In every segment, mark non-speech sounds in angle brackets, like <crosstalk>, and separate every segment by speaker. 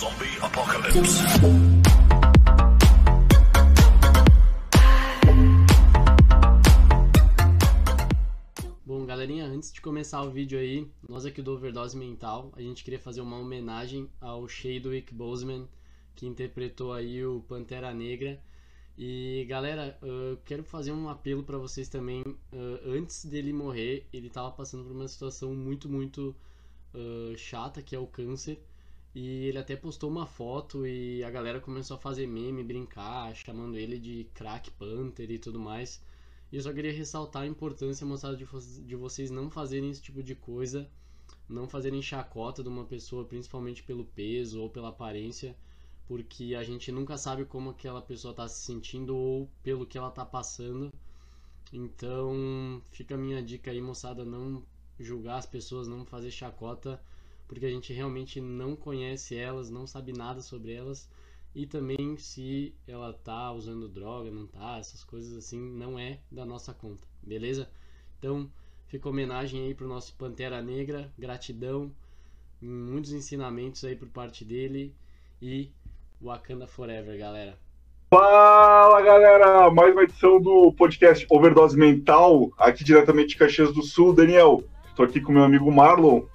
Speaker 1: Zombie Apocalypse.
Speaker 2: Bom, galerinha, antes de começar o vídeo aí, nós aqui do Overdose Mental, a gente queria fazer uma homenagem ao Chadwick Boseman, que interpretou aí o Pantera Negra. E galera, eu quero fazer um apelo para vocês também. Antes dele morrer, ele estava passando por uma situação muito, muito uh, chata, que é o câncer. E ele até postou uma foto e a galera começou a fazer meme, brincar, chamando ele de crack Panther e tudo mais. E eu só queria ressaltar a importância, moçada, de, de vocês não fazerem esse tipo de coisa, não fazerem chacota de uma pessoa, principalmente pelo peso ou pela aparência, porque a gente nunca sabe como aquela pessoa está se sentindo ou pelo que ela está passando. Então, fica a minha dica aí, moçada, não julgar as pessoas, não fazer chacota, porque a gente realmente não conhece elas, não sabe nada sobre elas e também se ela tá usando droga, não tá, essas coisas assim, não é da nossa conta, beleza? Então, fica homenagem aí pro nosso Pantera Negra, gratidão, muitos ensinamentos aí por parte dele e Wakanda Forever, galera.
Speaker 3: Fala galera, mais uma edição do podcast Overdose Mental, aqui diretamente de Caxias do Sul, Daniel. Estou aqui com meu amigo Marlon.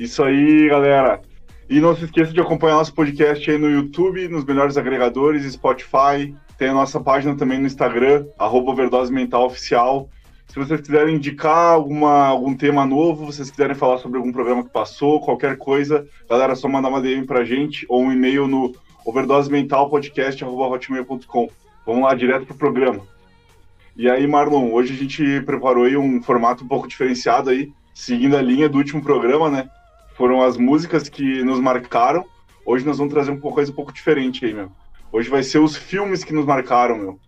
Speaker 3: Isso aí, galera. E não se esqueça de acompanhar nosso podcast aí no YouTube, nos melhores agregadores, Spotify. Tem a nossa página também no Instagram, arroba Overdose Mental Oficial. Se vocês quiserem indicar alguma, algum tema novo, vocês quiserem falar sobre algum programa que passou, qualquer coisa, galera, é só mandar uma DM pra gente ou um e-mail no overdosementalpodcast.com. Vamos lá, direto pro programa. E aí, Marlon, hoje a gente preparou aí um formato um pouco diferenciado aí, seguindo a linha do último programa, né? Foram as músicas que nos marcaram. Hoje nós vamos trazer uma coisa um pouco diferente aí, meu. Hoje vai ser os filmes que nos marcaram, meu.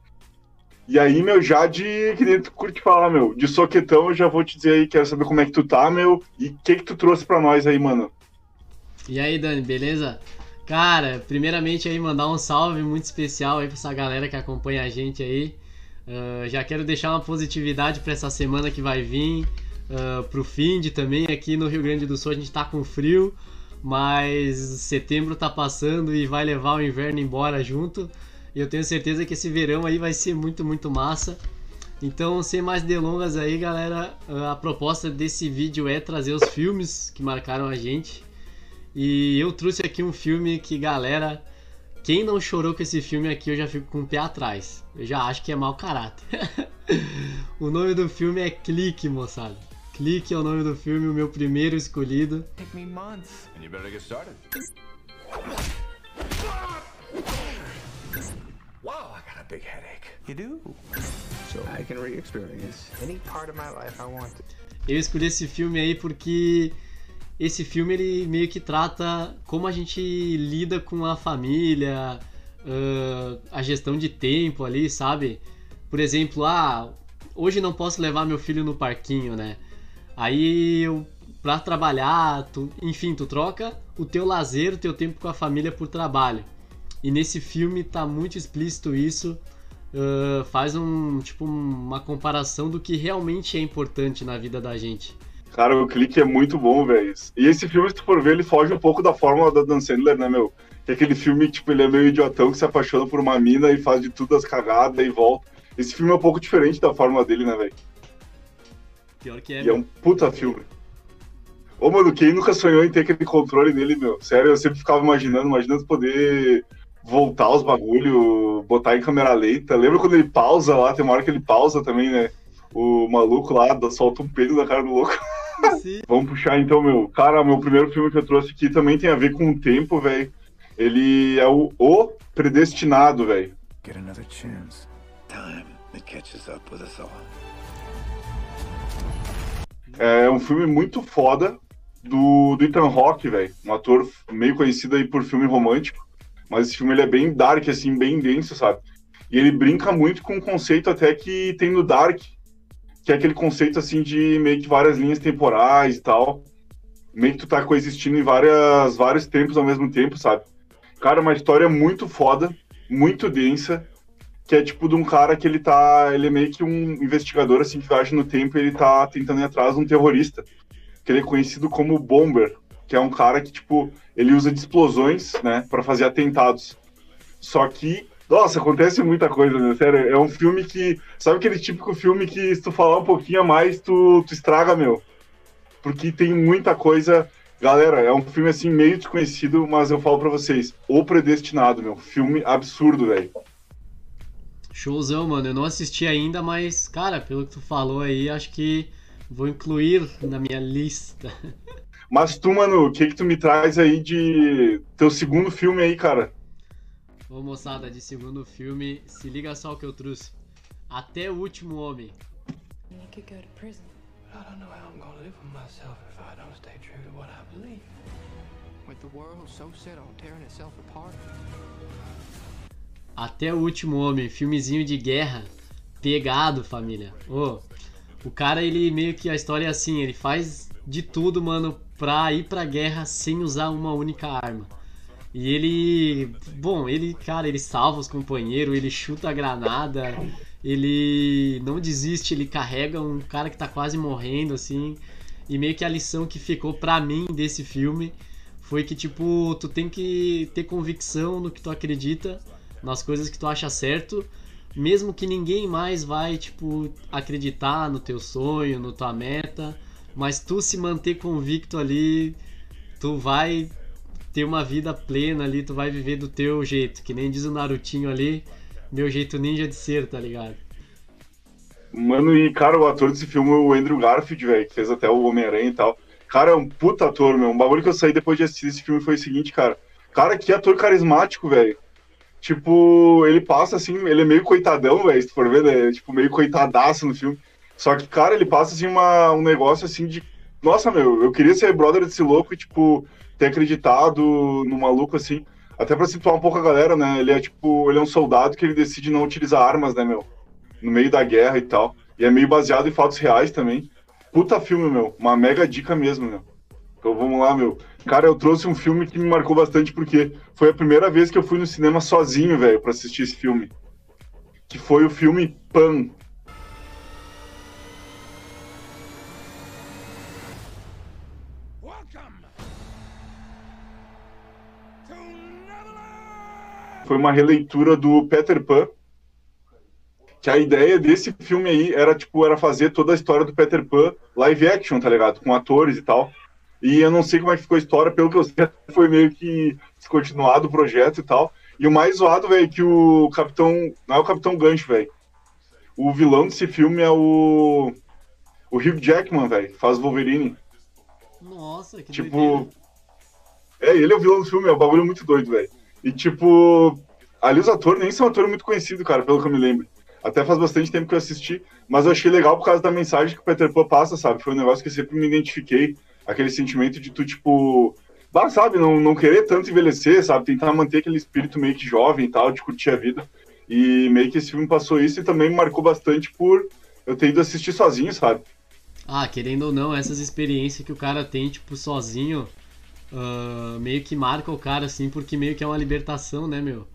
Speaker 3: E aí, meu, já de. Que nem tu curte falar, meu. De soquetão, eu já vou te dizer aí, quero saber como é que tu tá, meu. E o que que tu trouxe pra nós aí, mano?
Speaker 2: E aí, Dani, beleza? Cara, primeiramente aí mandar um salve muito especial aí pra essa galera que acompanha a gente aí. Uh, já quero deixar uma positividade para essa semana que vai vir uh, pro fim de também. Aqui no Rio Grande do Sul a gente tá com frio, mas setembro tá passando e vai levar o inverno embora junto. E eu tenho certeza que esse verão aí vai ser muito, muito massa. Então, sem mais delongas aí, galera, a proposta desse vídeo é trazer os filmes que marcaram a gente. E eu trouxe aqui um filme que, galera, quem não chorou com esse filme aqui, eu já fico com o pé atrás. Eu já acho que é mau caráter. <laughs> o nome do filme é Clique, moçada. Clique é o nome do filme, o meu primeiro escolhido. Take me months. And you better get started.
Speaker 4: Wow, I got a big headache. You do? So I can re-experience any part of my life I want to.
Speaker 2: Eu escolhi esse filme aí porque esse filme ele meio que trata como a gente lida com a família, uh, a gestão de tempo ali, sabe? Por exemplo, ah, hoje não posso levar meu filho no parquinho, né? Aí eu para trabalhar, tu, enfim, tu troca o teu lazer, o teu tempo com a família por trabalho. E nesse filme tá muito explícito isso. Uh, faz um tipo uma comparação do que realmente é importante na vida da gente.
Speaker 3: Cara, o clique é muito bom, velho. E esse filme, se tu for ver, ele foge um pouco da fórmula da Dan Sandler, né, meu? Que é aquele filme, tipo, ele é meio idiotão que se apaixona por uma mina e faz de tudo as cagadas e volta. Esse filme é um pouco diferente da fórmula dele, né, velho?
Speaker 2: Pior que é.
Speaker 3: E é um puta filme. Ô, mano, quem nunca sonhou em ter aquele controle nele, meu? Sério, eu sempre ficava imaginando, imaginando poder voltar os bagulho, botar em câmera lenta. Lembra quando ele pausa lá? Tem uma hora que ele pausa também, né? O maluco lá solta um peido da cara do louco. <laughs> Sim. Vamos puxar então, meu. Cara, meu primeiro filme que eu trouxe aqui também tem a ver com o tempo, velho. Ele é o, o Predestinado, velho. Get another chance. Time that catches up with us all. É um filme muito foda do, do Ethan Hawke, velho. Um ator meio conhecido aí por filme romântico. Mas esse filme ele é bem dark, assim, bem denso, sabe? E ele brinca muito com um conceito até que tem no Dark, que é aquele conceito, assim, de meio que várias linhas temporais e tal. Meio que tu tá coexistindo em várias, vários tempos ao mesmo tempo, sabe? Cara, uma história muito foda, muito densa, que é tipo de um cara que ele tá. Ele é meio que um investigador assim que viaja no tempo e ele tá tentando ir atrás de um terrorista. Que ele é conhecido como Bomber. que é um cara que, tipo, ele usa de explosões, né, para fazer atentados. Só que, nossa, acontece muita coisa, né? Sério, é um filme que. Sabe aquele típico filme que se tu falar um pouquinho a mais, tu, tu estraga, meu? Porque tem muita coisa. Galera, é um filme assim meio desconhecido, mas eu falo para vocês, O Predestinado, meu, filme absurdo, velho.
Speaker 2: Showzão, mano. Eu não assisti ainda, mas, cara, pelo que tu falou aí, acho que vou incluir na minha lista. <laughs>
Speaker 3: Mas tu, mano, o que que tu me traz aí de teu segundo filme aí, cara?
Speaker 2: Ô, moçada, de segundo filme, se liga só o que eu trouxe. Até o Último Homem.
Speaker 1: You could go to prison.
Speaker 4: I don't know how I'm gonna live with myself if I don't stay true to what I believe. With the world so set on tearing itself apart.
Speaker 2: Até o Último Homem, filmezinho de guerra, pegado, família. Ô, o cara, ele meio que a história é assim, ele faz de tudo, mano, pra ir pra guerra sem usar uma única arma. E ele, bom, ele, cara, ele salva os companheiros, ele chuta a granada, ele não desiste, ele carrega um cara que tá quase morrendo, assim. E meio que a lição que ficou pra mim desse filme foi que, tipo, tu tem que ter convicção no que tu acredita, nas coisas que tu acha certo, mesmo que ninguém mais vai, tipo, acreditar no teu sonho, no tua meta, mas tu se manter convicto ali, tu vai ter uma vida plena ali, tu vai viver do teu jeito, que nem diz o Narutinho ali, meu jeito ninja de ser, tá ligado?
Speaker 3: Mano, e cara, o ator desse filme é o Andrew Garfield, velho, que fez até o Homem-Aranha e tal. Cara, é um puta ator, meu. Um bagulho que eu saí depois de assistir esse filme foi o seguinte, cara. Cara, que ator carismático, velho. Tipo, ele passa assim, ele é meio coitadão, velho, se tu for ver, né? Tipo, meio coitadaço no filme. Só que, cara, ele passa assim uma, um negócio assim de. Nossa, meu, eu queria ser brother desse louco e, tipo, ter acreditado no maluco assim. Até pra situar um pouco a galera, né? Ele é tipo, ele é um soldado que ele decide não utilizar armas, né, meu? No meio da guerra e tal. E é meio baseado em fatos reais também. Puta filme, meu. Uma mega dica mesmo, meu. Então vamos lá, meu. Cara, eu trouxe um filme que me marcou bastante porque foi a primeira vez que eu fui no cinema sozinho, velho, pra assistir esse filme. Que foi o filme Pan. Foi uma releitura do Peter Pan. Que a ideia desse filme aí era, tipo, era fazer toda a história do Peter Pan live action, tá ligado? Com atores e tal. E eu não sei como é que ficou a história, pelo que eu sei, <laughs> foi meio que descontinuado o projeto e tal. E o mais zoado, velho, é que o Capitão. Não é o Capitão Gancho, velho. O vilão desse filme é o. O Hugh Jackman, velho. Faz Wolverine.
Speaker 2: Nossa, que
Speaker 3: Tipo.
Speaker 2: doideira.
Speaker 3: É, ele é o vilão do filme, é um bagulho muito doido, velho. E tipo. Ali os atores nem são atores muito conhecidos, cara, pelo que eu me lembro. Até faz bastante tempo que eu assisti, mas eu achei legal por causa da mensagem que o Peter Pan passa, sabe? Foi um negócio que eu sempre me identifiquei. Aquele sentimento de tu, tipo. Bah, sabe, não, não querer tanto envelhecer, sabe? Tentar manter aquele espírito meio que jovem e tal, de curtir a vida. E meio que esse filme passou isso e também me marcou bastante por eu ter ido assistir sozinho, sabe?
Speaker 2: Ah, querendo ou não, essas experiências que o cara tem, tipo, sozinho, ah, meio que marca o cara, assim, porque meio que é uma libertação, né, meu?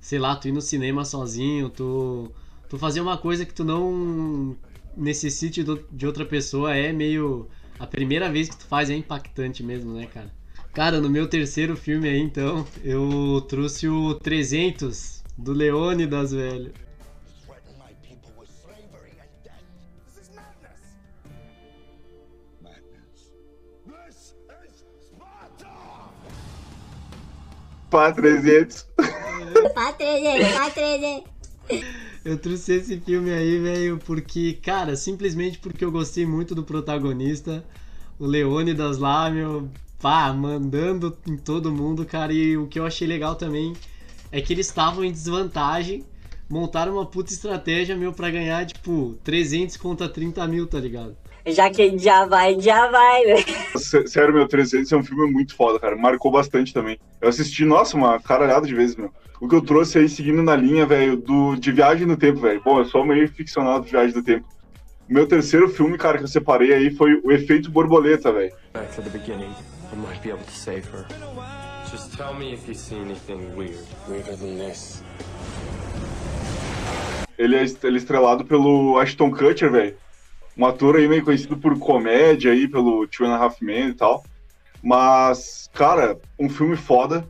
Speaker 2: Sei lá, tu ir no cinema sozinho, tu, tu fazer uma coisa que tu não necessite do- de outra pessoa é meio. A primeira vez que tu faz é impactante mesmo, né, cara? Cara, no meu terceiro filme aí, então, eu trouxe o 300 do Leônidas, velho.
Speaker 3: Pá, 300.
Speaker 5: Pá 300, pá 300.
Speaker 2: Eu trouxe esse filme aí, velho, porque, cara, simplesmente porque eu gostei muito do protagonista, o Leônidas lá, meu, pá, mandando em todo mundo, cara, e o que eu achei legal também é que eles estavam em desvantagem, montaram uma puta estratégia, meu, pra ganhar, tipo, 300 contra 30 mil, tá ligado?
Speaker 5: Já que a gente já vai, já vai, velho.
Speaker 3: Sé- Sério, meu, 300 é um filme muito foda, cara. Marcou bastante também. Eu assisti, nossa, uma caralhada de vezes, meu. O que eu trouxe aí, seguindo na linha, velho, do de Viagem no Tempo, velho. Bom, eu sou meio ficcionado de Viagem no Tempo. O meu terceiro filme, cara, que eu separei aí foi O Efeito Borboleta, velho.
Speaker 6: Back to the beginning. I might be able to save her. Just tell me if you see anything weird. Weirder than this.
Speaker 3: Ele é, ele é estrelado pelo Ashton Kutcher, velho. Um ator aí meio conhecido por comédia aí, pelo Two and a Half Men e tal. Mas, cara, um filme foda.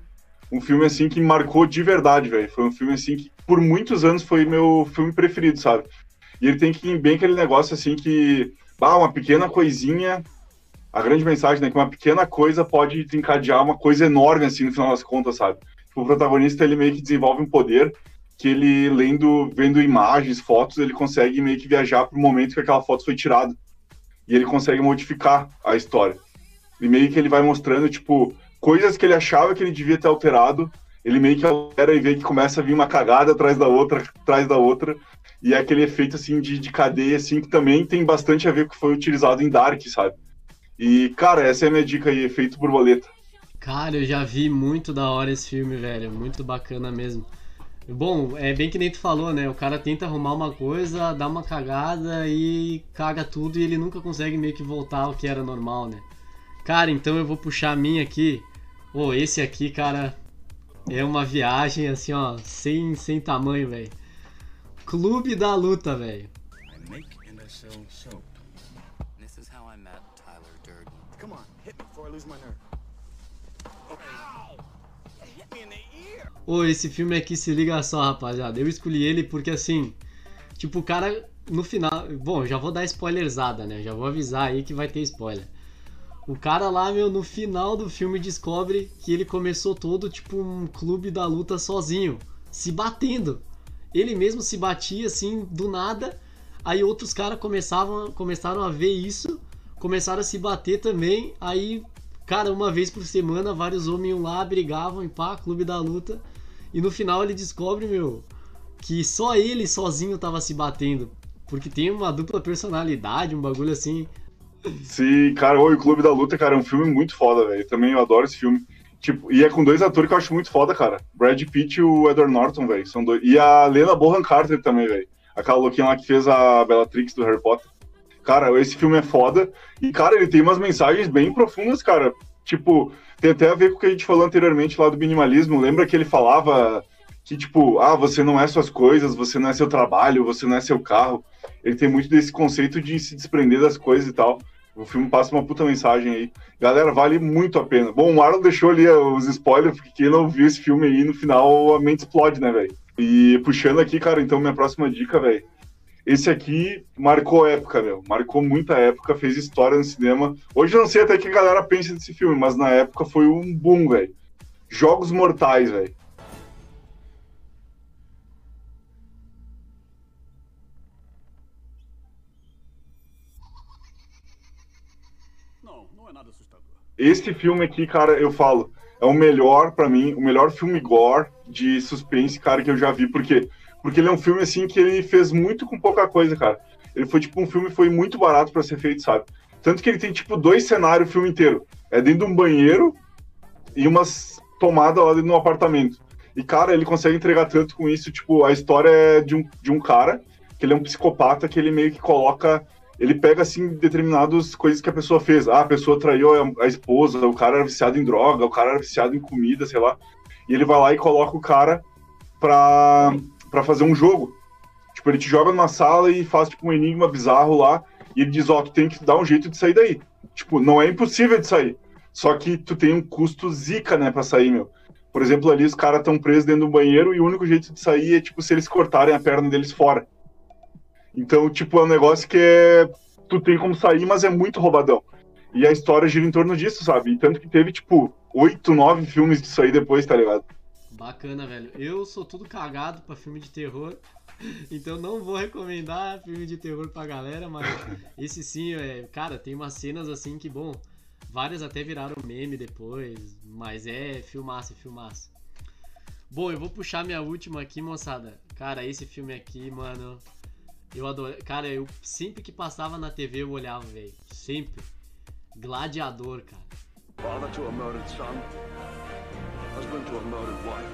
Speaker 3: Um filme, assim, que marcou de verdade, velho. Foi um filme, assim, que por muitos anos foi meu filme preferido, sabe? E ele tem que bem aquele negócio, assim, que... Ah, uma pequena coisinha... A grande mensagem, né? Que uma pequena coisa pode desencadear uma coisa enorme, assim, no final das contas, sabe? O protagonista, ele meio que desenvolve um poder que ele, lendo, vendo imagens, fotos, ele consegue meio que viajar para o momento que aquela foto foi tirada. E ele consegue modificar a história. E meio que ele vai mostrando, tipo, coisas que ele achava que ele devia ter alterado, ele meio que altera e vê que começa a vir uma cagada atrás da outra, atrás da outra. E é aquele efeito, assim, de, de cadeia, assim, que também tem bastante a ver com o que foi utilizado em Dark, sabe? E, cara, essa é a minha dica aí, efeito borboleta.
Speaker 2: Cara, eu já vi muito da hora esse filme, velho. Muito bacana mesmo. Bom, é bem que nem tu falou, né? O cara tenta arrumar uma coisa, dá uma cagada e caga tudo e ele nunca consegue meio que voltar ao que era normal, né? Cara, então eu vou puxar a minha aqui. Ô, oh, esse aqui, cara, é uma viagem assim, ó, sem, sem tamanho, velho. Clube da Luta, velho. Ô, esse filme aqui se liga só, rapaziada. Eu escolhi ele porque assim, tipo, o cara no final, bom, já vou dar spoilerzada, né? Já vou avisar aí que vai ter spoiler. O cara lá, meu, no final do filme descobre que ele começou todo tipo um clube da luta sozinho, se batendo. Ele mesmo se batia assim do nada. Aí outros caras começavam, começaram a ver isso, começaram a se bater também. Aí, cara, uma vez por semana, vários homens lá, brigavam e pá, clube da luta. E no final ele descobre, meu, que só ele sozinho tava se batendo. Porque tem uma dupla personalidade, um bagulho assim.
Speaker 3: Sim, cara, o Clube da Luta, cara, é um filme muito foda, velho. Também eu adoro esse filme. Tipo, e é com dois atores que eu acho muito foda, cara. Brad Pitt e o Edward Norton, velho. São dois. E a Lena Bohan Carter também, velho. Aquela louquinha lá que fez a Bellatrix do Harry Potter. Cara, esse filme é foda. E, cara, ele tem umas mensagens bem profundas, cara. Tipo, tem até a ver com o que a gente falou anteriormente lá do minimalismo. Lembra que ele falava que, tipo, ah, você não é suas coisas, você não é seu trabalho, você não é seu carro. Ele tem muito desse conceito de se desprender das coisas e tal. O filme passa uma puta mensagem aí. Galera, vale muito a pena. Bom, o Marlon deixou ali os spoilers, porque quem não viu esse filme aí, no final a mente explode, né, velho? E puxando aqui, cara, então minha próxima dica, velho. Esse aqui marcou época, meu. Marcou muita época, fez história no cinema. Hoje eu não sei até que a galera pensa desse filme, mas na época foi um boom, velho. Jogos Mortais, velho.
Speaker 7: É nada assustador.
Speaker 3: Esse filme aqui, cara, eu falo, é o melhor para mim, o melhor filme gore de suspense, cara, que eu já vi, porque porque ele é um filme, assim, que ele fez muito com pouca coisa, cara. Ele foi, tipo, um filme foi muito barato para ser feito, sabe? Tanto que ele tem, tipo, dois cenários o filme inteiro. É dentro de um banheiro e umas tomadas lá dentro de um apartamento. E, cara, ele consegue entregar tanto com isso. Tipo, a história é de um, de um cara, que ele é um psicopata, que ele meio que coloca. Ele pega, assim, determinadas coisas que a pessoa fez. Ah, a pessoa traiu a, esposa, o cara era viciado em droga, o cara era viciado em comida, sei lá. E ele vai lá e coloca o cara pra para fazer um jogo. Tipo, ele te joga numa sala e faz tipo um enigma bizarro lá e ele diz, ó, oh, tu tem que dar um jeito de sair daí. Tipo, não é impossível de sair. Só que tu tem um custo zica, né, pra sair, meu. Por exemplo, ali os caras estão presos dentro do banheiro e o único jeito de sair é, tipo, se eles cortarem a perna deles fora. Então, tipo, é um negócio que é... Tu tem como sair, mas é muito roubadão. E a história gira em torno disso, sabe? E tanto que teve, tipo, oito, nove filmes disso aí depois, tá ligado?
Speaker 2: Bacana, velho. Eu sou tudo cagado pra filme de terror. <laughs> Então não vou recomendar filme de terror pra galera, mas <laughs> esse sim, é, cara, tem umas cenas assim que, bom, várias até viraram meme depois, mas é filmaço, é filmaço. Bom, eu vou puxar minha última aqui, moçada. Cara, esse filme aqui, mano, eu adoro. Cara, eu sempre que passava na TV eu olhava, velho. Sempre. Gladiador, cara. Father to a murdered son husband to a murdered wife.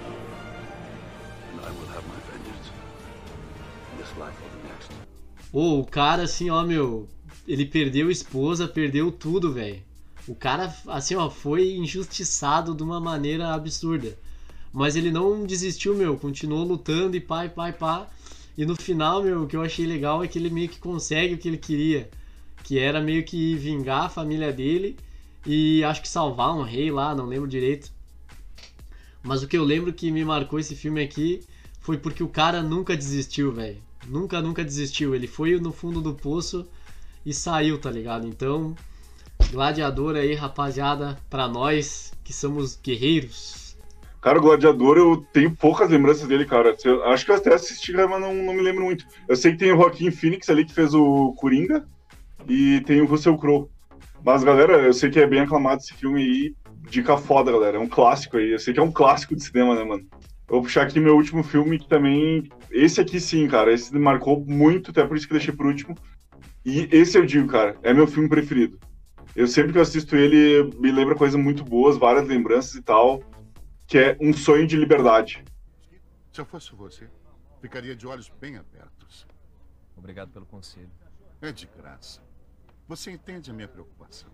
Speaker 2: And I will have my vengeance. This life or the next. Oh, o cara assim, ó, meu, ele perdeu esposa, perdeu tudo, velho. O cara, assim, ó, foi injustiçado de uma maneira absurda. Mas ele não desistiu, meu, continuou lutando e pá, e pá, e pá. E no final, meu, o que eu achei legal é que ele meio que consegue o que ele queria. Que era meio que vingar a família dele e acho que salvar um rei lá, não lembro direito. Mas o que eu lembro que me marcou esse filme aqui foi porque o cara nunca desistiu, velho. Nunca, nunca desistiu. Ele foi no fundo do poço e saiu, tá ligado? Então, Gladiador aí, rapaziada, pra nós que somos guerreiros.
Speaker 3: Cara, o Gladiador, eu tenho poucas lembranças dele, cara. Eu acho que eu até assisti, mas não, não me lembro muito. Eu sei que tem o Joaquim Phoenix ali que fez o Coringa e tem o Russell Crowe. Mas, galera, eu sei que é bem aclamado esse filme aí. Dica foda, galera. É um clássico aí. Eu sei que é um clássico de cinema, né, mano? Eu vou puxar aqui meu último filme, que também. Esse aqui sim, cara. Esse me marcou muito, até por isso que eu deixei por último. E esse eu digo, cara, é meu filme preferido. Eu sempre que eu assisto ele, me lembra coisas muito boas, várias lembranças e tal. Que é Um Sonho de Liberdade.
Speaker 8: Se eu fosse você, ficaria de olhos bem abertos.
Speaker 9: Obrigado pelo conselho.
Speaker 8: É de graça. Você entende a minha preocupação.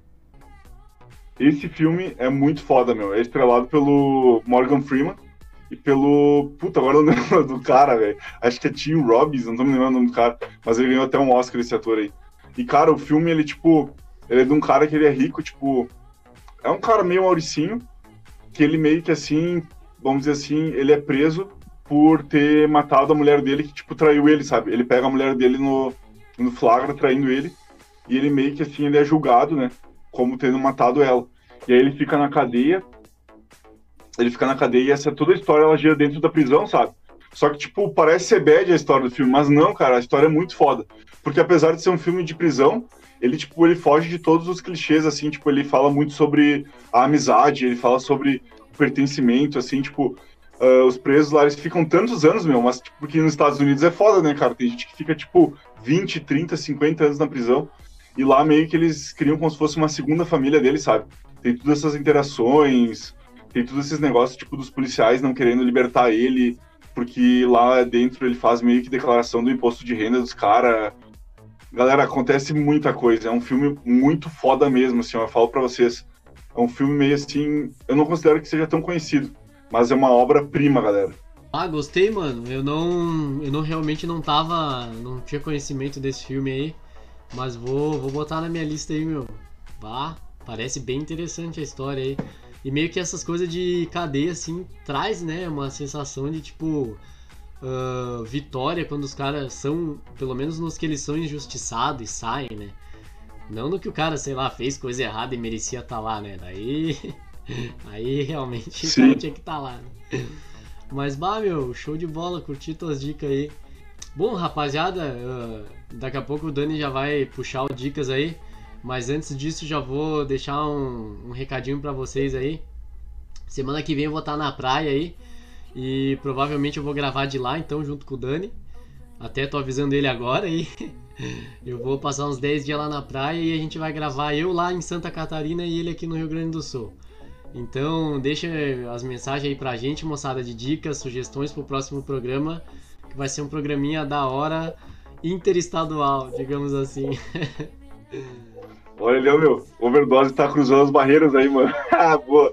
Speaker 3: Esse filme é muito foda, meu. É estrelado pelo Morgan Freeman e pelo. Puta, agora eu não <laughs> lembro do cara, velho. Acho que é Tim Robbins, não tô me lembrando o nome do cara. Mas ele ganhou até um Oscar esse ator aí. E, cara, o filme, ele, tipo. Ele é de um cara que ele é rico, tipo. É um cara meio Mauricinho, que ele meio que assim. Vamos dizer assim, ele é preso por ter matado a mulher dele, que, tipo, traiu ele, sabe? Ele pega a mulher dele no, no flagra, traindo ele. E ele meio que assim, ele é julgado, né? Como tendo matado ela. E aí ele fica na cadeia. Ele fica na cadeia e essa toda a história ela gira dentro da prisão, sabe? Só que, tipo, parece ser bad a história do filme, mas não, cara, a história é muito foda. Porque apesar de ser um filme de prisão, ele, tipo, ele foge de todos os clichês, assim, tipo, ele fala muito sobre a amizade, ele fala sobre o pertencimento, assim, tipo, uh, os presos lá, eles ficam tantos anos, meu, mas, tipo, porque nos Estados Unidos é foda, né, cara? Tem gente que fica, tipo, 20, 30, 50 anos na prisão. E lá meio que eles criam como se fosse uma segunda família deles, sabe? Tem todas essas interações, tem todos esses negócios, tipo, dos policiais não querendo libertar ele, porque lá dentro ele faz meio que declaração do imposto de renda dos caras. Galera, acontece muita coisa. É um filme muito foda mesmo, assim, eu falo pra vocês. É um filme meio assim. Eu não considero que seja tão conhecido, mas é uma obra-prima, galera.
Speaker 2: Ah, gostei, mano. Eu não. Eu não realmente não tava. Não tinha conhecimento desse filme aí. Mas vou, vou botar na minha lista aí, meu. Vá, parece bem interessante a história aí. E meio que essas coisas de cadeia, assim, traz, né, uma sensação de, tipo, uh, vitória quando os caras são, pelo menos nos que eles são injustiçados e saem, né? Não no que o cara, sei lá, fez coisa errada e merecia estar tá lá, né? Daí. <laughs> Aí realmente o cara tinha que estar tá lá, né? Mas, bah, meu, show de bola, curti tuas dicas aí. Bom, rapaziada, uh, daqui a pouco o Dani já vai puxar o dicas aí. Mas antes disso, já vou deixar um, um recadinho para vocês aí. Semana que vem eu vou estar na praia aí. E provavelmente eu vou gravar de lá, então, junto com o Dani. Até tô avisando ele agora aí. <laughs> eu vou passar uns 10 dias lá na praia e a gente vai gravar eu lá em Santa Catarina e ele aqui no Rio Grande do Sul. Então, deixa as mensagens aí pra gente, moçada, de dicas, sugestões pro próximo programa, vai ser um programinha da hora interestadual, digamos assim.
Speaker 3: Olha meu, overdose tá cruzando as barreiras aí, mano. <laughs> Ah, boa.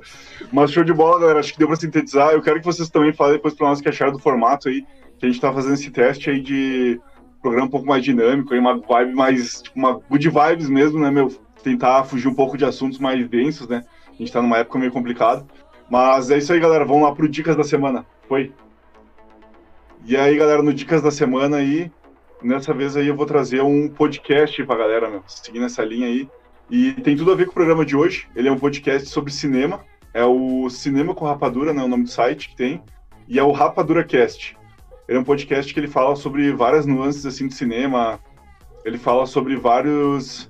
Speaker 3: Mas show de bola, galera. Acho que deu pra sintetizar. Eu quero que vocês também falem depois pra nós que acharam do formato aí, que a gente tá fazendo esse teste aí de programa um pouco mais dinâmico, aí, uma vibe mais, tipo, uma good vibes mesmo, né, meu? Tentar fugir um pouco de assuntos mais densos, né? A gente tá numa época meio complicada. Mas é isso aí, galera. Vamos lá pro Dicas da Semana. Foi. E aí, galera, no Dicas da Semana aí, nessa vez aí eu vou trazer um podcast pra galera, meu, seguindo essa linha aí. E tem tudo a ver com o programa de hoje. Ele é um podcast sobre cinema. É o Cinema com Rapadura, né, o nome do site que tem. E é o Rapadura Cast. Ele é um podcast que ele fala sobre várias nuances assim do cinema. Ele fala sobre vários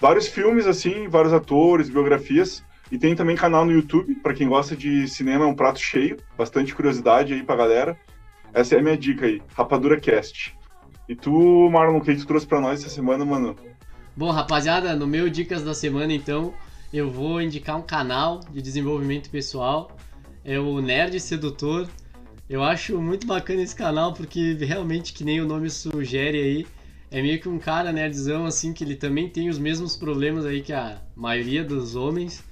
Speaker 3: vários filmes assim, vários atores, biografias. E tem também canal no YouTube para quem gosta de cinema, é um prato cheio, bastante curiosidade aí pra galera. Essa é a minha dica aí, Rapadura Cast. E tu, Marlon, o que tu trouxe pra nós essa semana, mano?
Speaker 2: Bom, rapaziada, no meu Dicas da Semana, então, eu vou indicar um canal de desenvolvimento pessoal. É o Nerd Sedutor. Eu acho muito bacana esse canal porque realmente, que nem o nome sugere aí, é meio que um cara nerdzão, assim, que ele também tem os mesmos problemas aí que a maioria dos homens.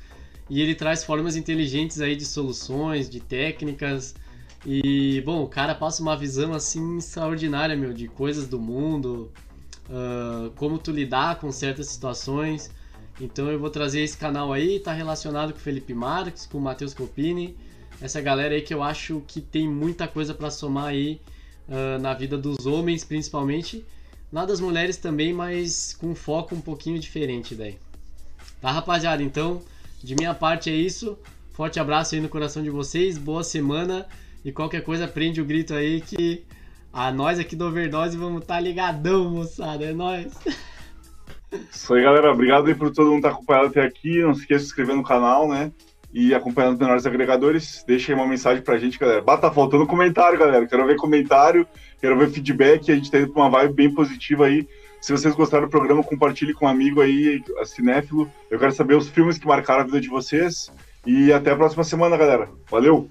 Speaker 2: E ele traz formas inteligentes aí de soluções, de técnicas, e, bom, o cara passa uma visão assim extraordinária, meu, de coisas do mundo, uh, como tu lidar com certas situações. Então eu vou trazer esse canal aí, tá relacionado com o Felipe Marques, com o Matheus Copini, essa galera aí que eu acho que tem muita coisa para somar aí uh, na vida dos homens, principalmente, na das mulheres também, mas com foco um pouquinho diferente daí. Tá, rapaziada? Então, de minha parte é isso. Forte abraço aí no coração de vocês, boa semana e qualquer coisa prende o grito aí que a nós aqui do Overdose vamos estar tá ligadão, moçada, é nós.
Speaker 3: Isso aí, galera. Obrigado aí por todo mundo estar acompanhado até aqui. Não se esqueça de se inscrever no canal, né? E acompanhando os menores agregadores. Deixa aí uma mensagem pra gente, galera. Bata, tá faltando comentário, galera. Quero ver comentário, quero ver feedback. A gente tá indo pra uma vibe bem positiva aí. Se vocês gostaram do programa, compartilhe com um amigo aí, a cinéfilo. Eu quero saber os filmes que marcaram a vida de vocês. E até a próxima semana, galera. Valeu!